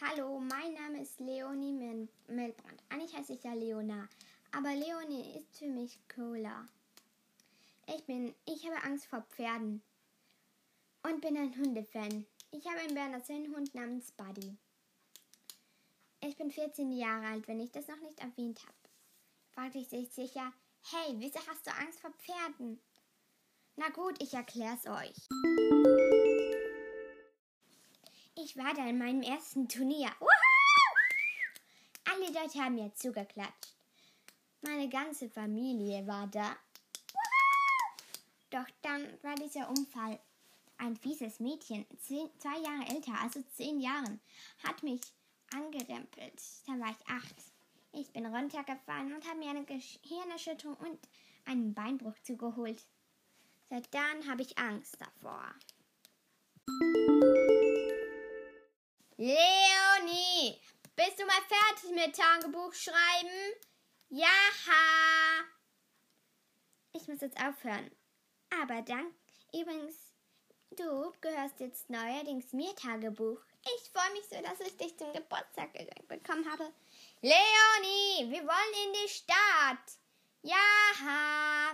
Hallo, mein Name ist Leonie Mel Melbrand. Eigentlich heiße ich ja Leona, aber Leonie ist für mich cooler. Ich bin, ich habe Angst vor Pferden und bin ein Hundefan. Ich habe einen Berner Sennenhund namens Buddy. Ich bin 14 Jahre alt, wenn ich das noch nicht erwähnt habe. Fragte ich sich sicher, hey, wieso hast du Angst vor Pferden? Na gut, ich erklär's euch. Ich war da in meinem ersten Turnier. Woohoo! Alle Leute haben mir zugeklatscht. Meine ganze Familie war da. Woohoo! Doch dann war dieser Unfall. Ein fieses Mädchen, zehn, zwei Jahre älter, also zehn Jahren, hat mich angerempelt. Da war ich acht. Ich bin runtergefallen und habe mir eine Gehirnerschütterung und einen Beinbruch zugeholt. Seit dann habe ich Angst davor. Leonie, bist du mal fertig mit Tagebuch schreiben? Ja. Ich muss jetzt aufhören. Aber dann, übrigens, du gehörst jetzt neuerdings mir Tagebuch. Ich freue mich so, dass ich dich zum Geburtstag bekommen habe. Leonie, wir wollen in die Stadt. Ja.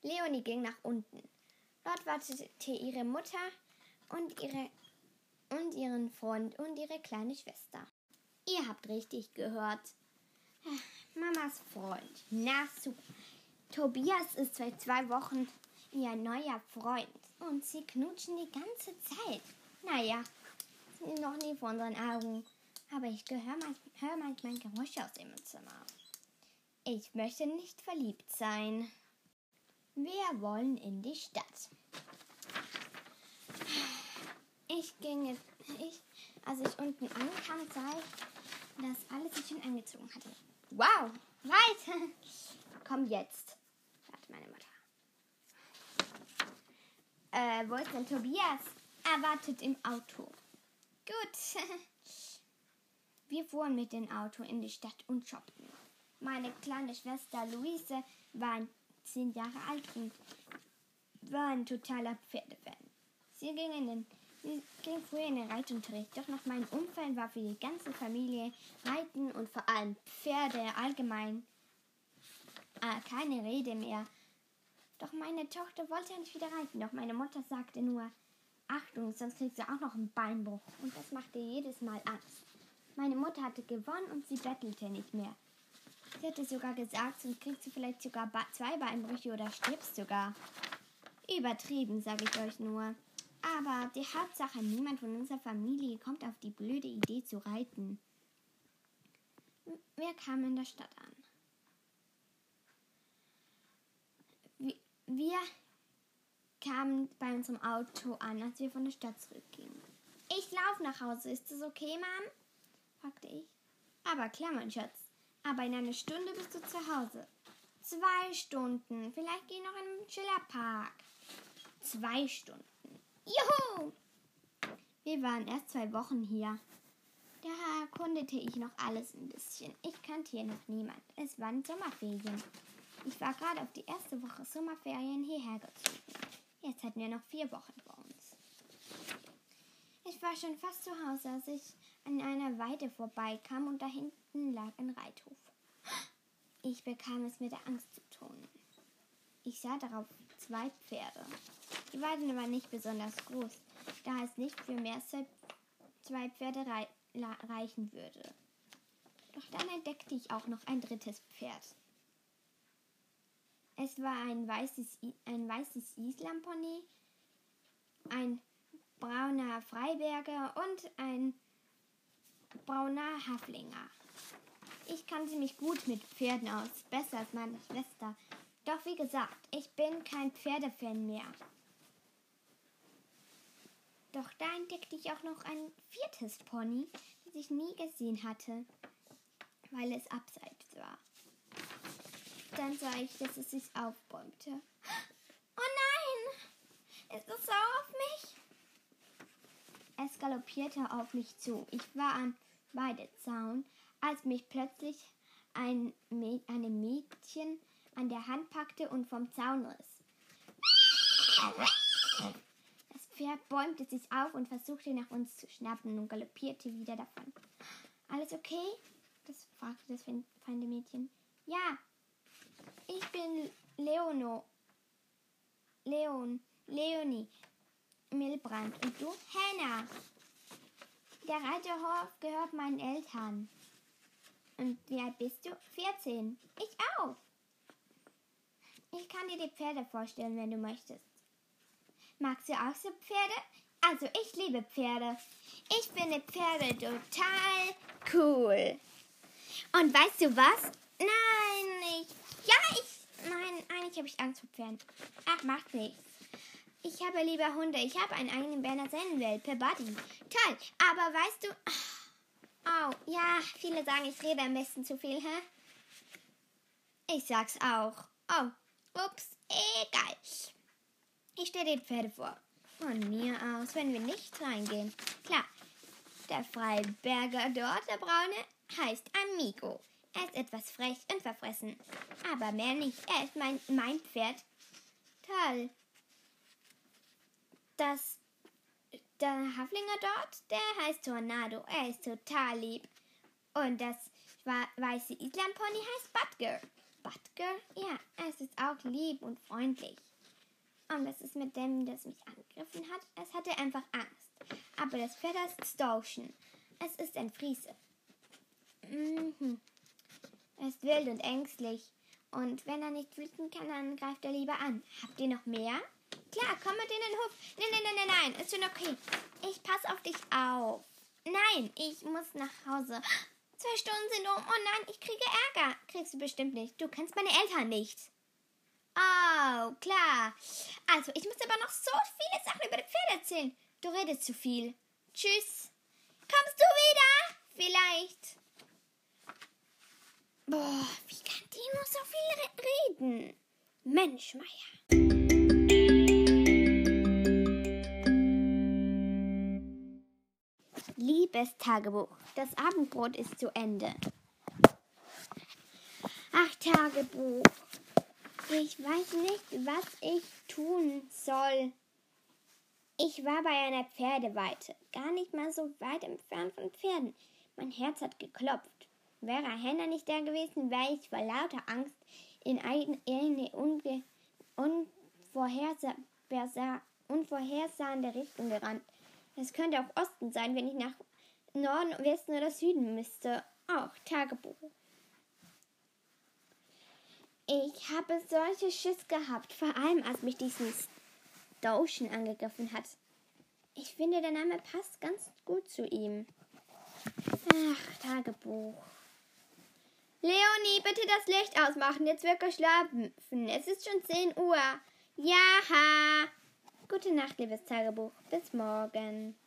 Leonie ging nach unten. Dort wartete ihre Mutter und, ihre, und ihren Freund und ihre kleine Schwester. Ihr habt richtig gehört. Mamas Freund. Na super. Tobias ist seit zwei Wochen ihr neuer Freund. Und sie knutschen die ganze Zeit. Naja, noch nie vor unseren Augen. Aber ich höre manchmal Geräusche aus dem Zimmer. Ich möchte nicht verliebt sein. Wir wollen in die Stadt. Ich ging, ich, als ich unten ankam, sah ich, dass alle sich schon angezogen hatten. Wow, weiter! Komm jetzt, sagte meine Mutter. Äh, wo ist denn Tobias? Er wartet im Auto. Gut. Wir fuhren mit dem Auto in die Stadt und shoppten. Meine kleine Schwester Luise war zehn Jahre alt und war ein totaler Pferdefan. Sie ging, in den, sie ging früher in den Reitunterricht, doch nach meinem Unfall war für die ganze Familie Reiten und vor allem Pferde allgemein äh, keine Rede mehr. Doch meine Tochter wollte nicht wieder reiten, doch meine Mutter sagte nur, Achtung, sonst kriegst du auch noch einen Beinbruch. Und das machte jedes Mal Angst. Meine Mutter hatte gewonnen und sie bettelte nicht mehr. Sie hatte sogar gesagt, sonst kriegst du vielleicht sogar zwei Beinbrüche oder stirbst sogar. Übertrieben, sage ich euch nur. Aber die Hauptsache, niemand von unserer Familie kommt auf die blöde Idee zu reiten. Wir kamen in der Stadt an. Wir kamen bei unserem Auto an, als wir von der Stadt zurückgingen. Ich laufe nach Hause. Ist das okay, Mom? fragte ich. Aber klar, mein Schatz. Aber in einer Stunde bist du zu Hause. Zwei Stunden. Vielleicht geh noch in den Schillerpark. Zwei Stunden. Juhu! Wir waren erst zwei Wochen hier. Da erkundete ich noch alles ein bisschen. Ich kannte hier noch niemand. Es waren Sommerferien. Ich war gerade auf die erste Woche Sommerferien hierher gezogen. Jetzt hatten wir noch vier Wochen vor uns. Ich war schon fast zu Hause, als ich an einer Weide vorbeikam und da hinten lag ein Reithof. Ich bekam es mit der Angst zu tun. Ich sah darauf zwei Pferde. Die Weide war nicht besonders groß, da es nicht für mehr als zwei Pferde rei reichen würde. Doch dann entdeckte ich auch noch ein drittes Pferd. Es war ein weißes, ein weißes Islampony, ein brauner Freiberger und ein brauner Haflinger. Ich kannte mich gut mit Pferden aus, besser als meine Schwester. Doch wie gesagt, ich bin kein Pferdefan mehr. Doch da entdeckte ich auch noch ein viertes Pony, das ich nie gesehen hatte, weil es abseits war. Dann sah ich, dass es sich aufbäumte. Oh nein! Ist es sauer auf mich? Es galoppierte auf mich zu. Ich war am Weidezaun, als mich plötzlich ein eine Mädchen an der Hand packte und vom Zaun riss. Pferd bäumte sich auf und versuchte nach uns zu schnappen und galoppierte wieder davon. Alles okay? Das fragte das feinde Mädchen. Ja, ich bin Leono. Leon. Leonie. Milbrand. Und du? Hannah. Der Reiterhof gehört meinen Eltern. Und wie alt bist du? 14. Ich auch. Ich kann dir die Pferde vorstellen, wenn du möchtest. Magst du auch so Pferde? Also, ich liebe Pferde. Ich finde Pferde total cool. Und weißt du was? Nein, ich. Ja, ich. Nein, eigentlich habe ich Angst vor Pferden. Ach, macht nichts. Ich habe lieber Hunde. Ich habe einen eigenen Berner Sennenwelpe, Buddy. Toll. Aber weißt du. Oh, ja, viele sagen, ich rede am besten zu viel, hä? Ich sag's auch. Oh, ups, egal. Ich stelle die Pferde vor. Von mir aus, wenn wir nicht reingehen. Klar, der Freiberger dort, der Braune, heißt Amigo. Er ist etwas frech und verfressen. Aber mehr nicht. Er ist mein, mein Pferd. Toll. Das, der Haflinger dort, der heißt Tornado. Er ist total lieb. Und das weiße Islampony heißt Butger. Butger? Ja, es ist auch lieb und freundlich. Und das ist mit dem, das mich angegriffen hat. Es hatte einfach Angst. Aber das Pferd ist Stoschen. Es ist ein Friese. Mhm. Er ist wild und ängstlich. Und wenn er nicht wüten kann, dann greift er lieber an. Habt ihr noch mehr? Klar, komm mit in den Hof. Nein, nein, nein, nein, nein. Ist schon okay. Ich pass auf dich auf. Nein, ich muss nach Hause. Zwei Stunden sind um. Oh nein, ich kriege Ärger. Kriegst du bestimmt nicht. Du kennst meine Eltern nicht. Oh, klar. Also, ich muss aber noch so viele Sachen über das Pferd erzählen. Du redest zu viel. Tschüss. Kommst du wieder? Vielleicht. Boah, wie kann die nur so viel reden? Mensch, Meier. Liebes Tagebuch, das Abendbrot ist zu Ende. Ach, Tagebuch. Ich weiß nicht, was ich tun soll. Ich war bei einer Pferdeweite, gar nicht mal so weit entfernt von Pferden. Mein Herz hat geklopft. Wäre Henna nicht da gewesen, wäre ich vor lauter Angst in eine, unge, unvorhersa unvorhersehende Richtung gerannt. Es könnte auch Osten sein, wenn ich nach Norden, Westen oder Süden müsste. Auch Tagebuch. Ich habe solche Schiss gehabt, vor allem als mich diesen Stoschen angegriffen hat. Ich finde, der Name passt ganz gut zu ihm. Ach, Tagebuch. Leonie, bitte das Licht ausmachen. Jetzt wird geschlafen. Es ist schon 10 Uhr. Ja. Gute Nacht, liebes Tagebuch. Bis morgen.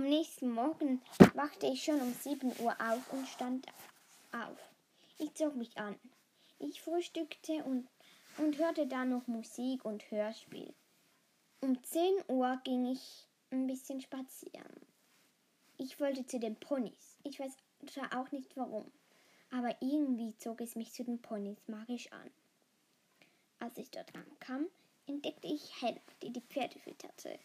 Am nächsten Morgen wachte ich schon um 7 Uhr auf und stand auf. Ich zog mich an. Ich frühstückte und, und hörte dann noch Musik und Hörspiel. Um 10 Uhr ging ich ein bisschen spazieren. Ich wollte zu den Ponys. Ich weiß zwar auch nicht warum, aber irgendwie zog es mich zu den Ponys magisch an. Als ich dort ankam, entdeckte ich Hannah, die die Pferde fütterte.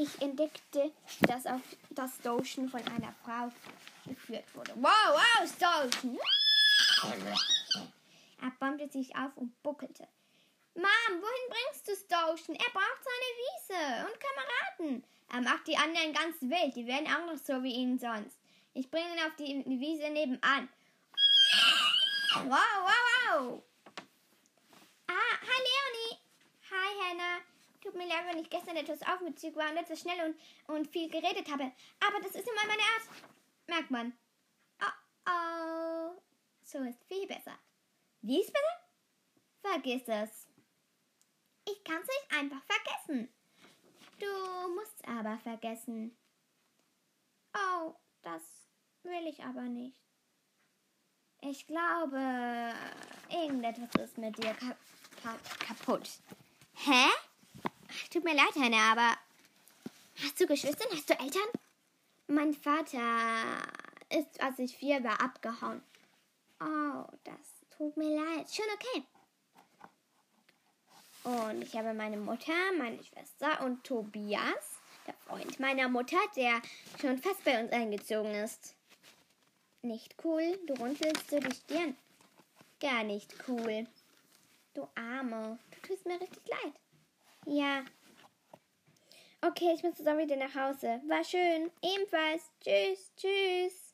Ich entdeckte, dass auf das Stoschen von einer Frau geführt wurde. Wow, wow, Stoschen! Er bäumte sich auf und buckelte. Mom, wohin bringst du Stoschen? Er braucht seine Wiese und Kameraden. Er macht die anderen ganz wild. Die werden auch noch so wie ihn sonst. Ich bringe ihn auf die Wiese nebenan. Wow, wow, wow. Ah, hi Leonie. Hi Hannah. Tut mir leid, wenn ich gestern etwas aufmützig war und etwas schnell und, und viel geredet habe. Aber das ist immer meine Art. Merkt man. Oh, oh. So ist viel besser. Wie ist besser? Vergiss es. Ich kann es nicht einfach vergessen. Du musst aber vergessen. Oh, das will ich aber nicht. Ich glaube, irgendetwas ist mit dir kap kaputt. Hä? Tut mir leid, Hannah, aber hast du Geschwister? Hast du Eltern? Mein Vater ist, als ich vier war, abgehauen. Oh, das Tut mir leid. Schon okay. Und ich habe meine Mutter, meine Schwester und Tobias, der Freund meiner Mutter, der schon fast bei uns eingezogen ist. Nicht cool, du runzelst so die Stirn. Gar nicht cool. Du Arme, du tust mir richtig leid. Ja. Okay, ich muss jetzt wieder nach Hause. War schön. Ebenfalls. Tschüss, tschüss.